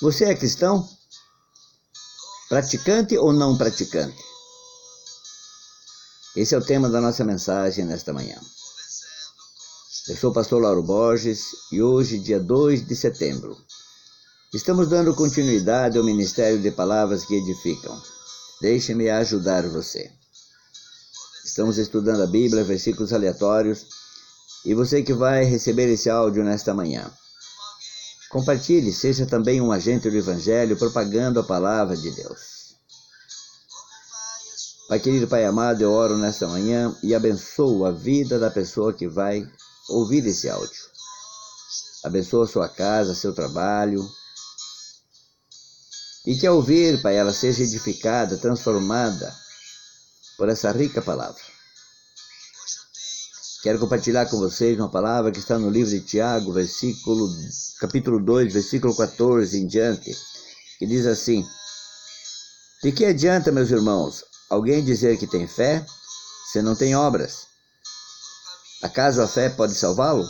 Você é cristão? Praticante ou não praticante? Esse é o tema da nossa mensagem nesta manhã. Eu sou o pastor Lauro Borges e hoje, dia 2 de setembro, estamos dando continuidade ao ministério de palavras que edificam. Deixe-me ajudar você. Estamos estudando a Bíblia, versículos aleatórios, e você que vai receber esse áudio nesta manhã. Compartilhe, seja também um agente do Evangelho propagando a palavra de Deus. Pai querido, Pai amado, eu oro nesta manhã e abençoo a vida da pessoa que vai ouvir esse áudio. Abençoa sua casa, seu trabalho. E que ao ouvir, Pai, ela seja edificada, transformada por essa rica palavra. Quero compartilhar com vocês uma palavra que está no livro de Tiago, versículo, capítulo 2, versículo 14 em diante, que diz assim: De que adianta, meus irmãos, alguém dizer que tem fé se não tem obras? Acaso a fé pode salvá-lo?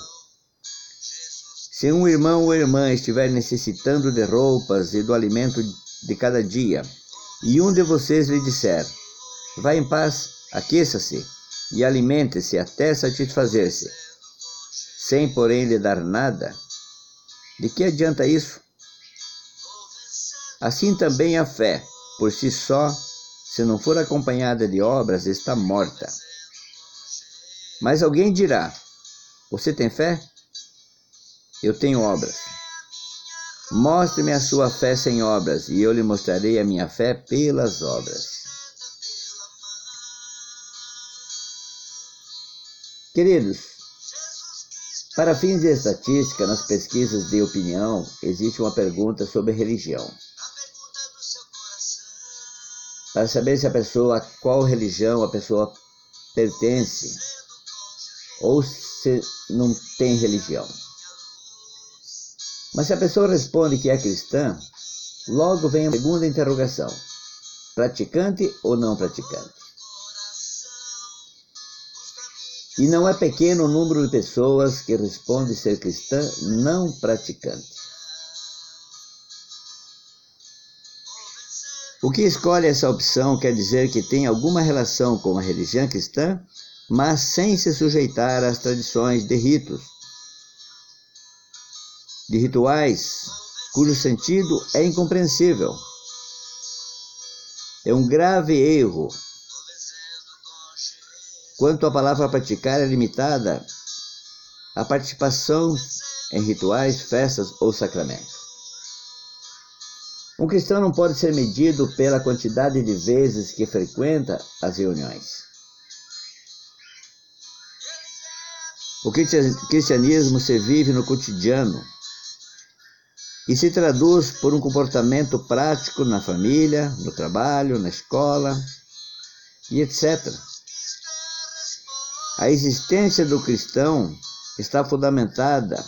Se um irmão ou irmã estiver necessitando de roupas e do alimento de cada dia, e um de vocês lhe disser: Vá em paz, aqueça-se e alimente-se até satisfazer-se, sem porém lhe dar nada, de que adianta isso? Assim também a fé, por si só, se não for acompanhada de obras, está morta. Mas alguém dirá: Você tem fé? Eu tenho obras. Mostre-me a sua fé sem obras, e eu lhe mostrarei a minha fé pelas obras. Queridos, para fins de estatística, nas pesquisas de opinião, existe uma pergunta sobre religião. Para saber se a pessoa, a qual religião a pessoa pertence, ou se não tem religião. Mas se a pessoa responde que é cristã, logo vem a segunda interrogação: praticante ou não praticante? E não é pequeno o número de pessoas que respondem ser cristã não praticante. O que escolhe essa opção quer dizer que tem alguma relação com a religião cristã, mas sem se sujeitar às tradições de ritos, de rituais, cujo sentido é incompreensível. É um grave erro quanto à palavra praticar é limitada à participação em rituais, festas ou sacramentos. Um cristão não pode ser medido pela quantidade de vezes que frequenta as reuniões. O cristianismo se vive no cotidiano e se traduz por um comportamento prático na família, no trabalho, na escola e etc. A existência do cristão está fundamentada,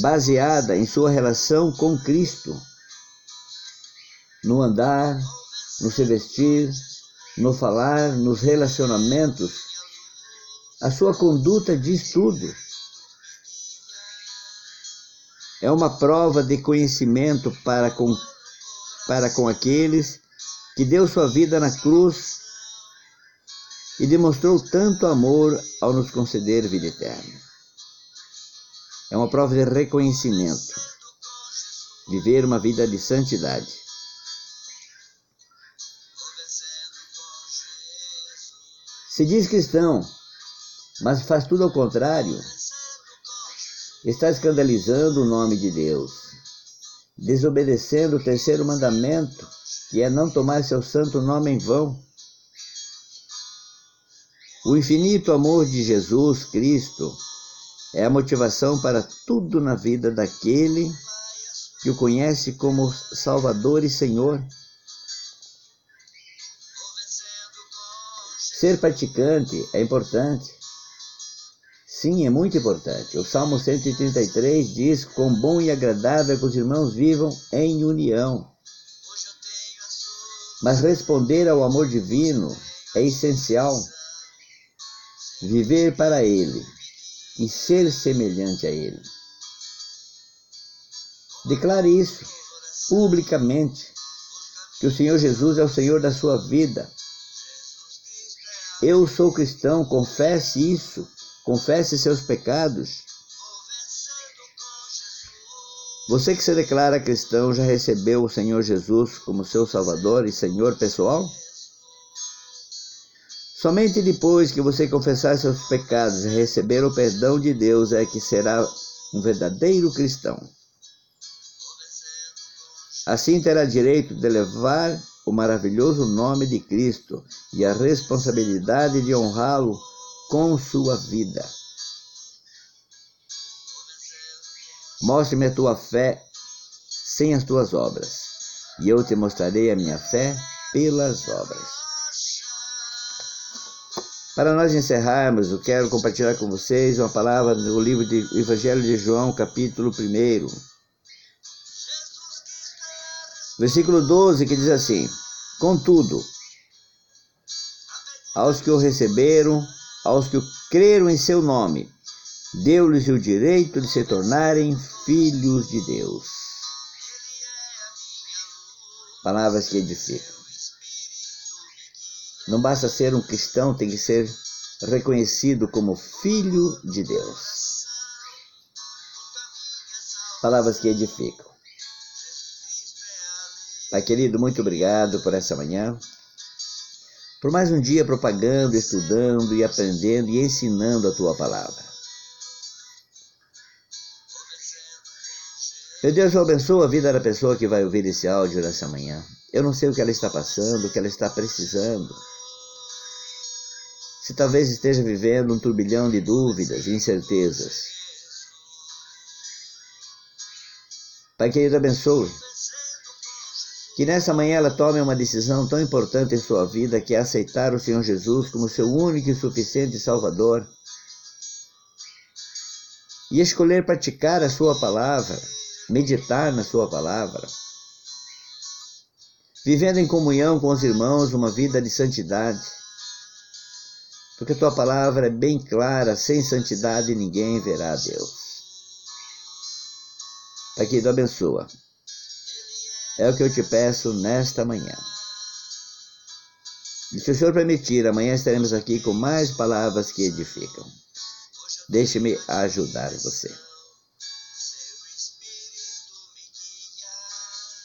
baseada em sua relação com Cristo, no andar, no se vestir, no falar, nos relacionamentos. A sua conduta diz tudo. É uma prova de conhecimento para com, para com aqueles que deu sua vida na cruz e demonstrou tanto amor ao nos conceder vida eterna. É uma prova de reconhecimento, viver uma vida de santidade. Se diz cristão, mas faz tudo ao contrário, está escandalizando o nome de Deus, desobedecendo o terceiro mandamento, que é não tomar seu santo nome em vão o infinito amor de Jesus Cristo é a motivação para tudo na vida daquele que o conhece como Salvador e Senhor. Ser praticante é importante. Sim, é muito importante. O Salmo 133 diz: Quão bom e agradável é que os irmãos vivam em união. Mas responder ao amor divino é essencial viver para Ele e ser semelhante a Ele. Declare isso. publicamente que o Senhor Jesus é o Senhor da sua vida. Eu sou cristão, confesse isso, confesse seus pecados. Você que se declara cristão já recebeu o Senhor Jesus como seu Salvador e Senhor pessoal? Somente depois que você confessar seus pecados e receber o perdão de Deus é que será um verdadeiro cristão. Assim terá direito de levar o maravilhoso nome de Cristo e a responsabilidade de honrá-lo com sua vida. Mostre-me a tua fé sem as tuas obras, e eu te mostrarei a minha fé pelas obras. Para nós encerrarmos, eu quero compartilhar com vocês uma palavra do livro do Evangelho de João, capítulo 1. Versículo 12, que diz assim: Contudo, aos que o receberam, aos que creram em seu nome, deu-lhes o direito de se tornarem filhos de Deus. Palavras que edificam. Não basta ser um cristão, tem que ser reconhecido como filho de Deus. Palavras que edificam. Pai querido, muito obrigado por essa manhã. Por mais um dia propagando, estudando e aprendendo e ensinando a tua palavra. Meu Deus, eu abençoo a vida da pessoa que vai ouvir esse áudio nessa manhã. Eu não sei o que ela está passando, o que ela está precisando se talvez esteja vivendo um turbilhão de dúvidas e incertezas. Pai querido, abençoe. Que nessa manhã ela tome uma decisão tão importante em sua vida que é aceitar o Senhor Jesus como seu único e suficiente Salvador e escolher praticar a sua palavra, meditar na sua palavra, vivendo em comunhão com os irmãos uma vida de santidade porque tua palavra é bem clara, sem santidade ninguém verá a Deus. Pai querido, abençoa. É o que eu te peço nesta manhã. E se o Senhor permitir, amanhã estaremos aqui com mais palavras que edificam. Deixe-me ajudar você.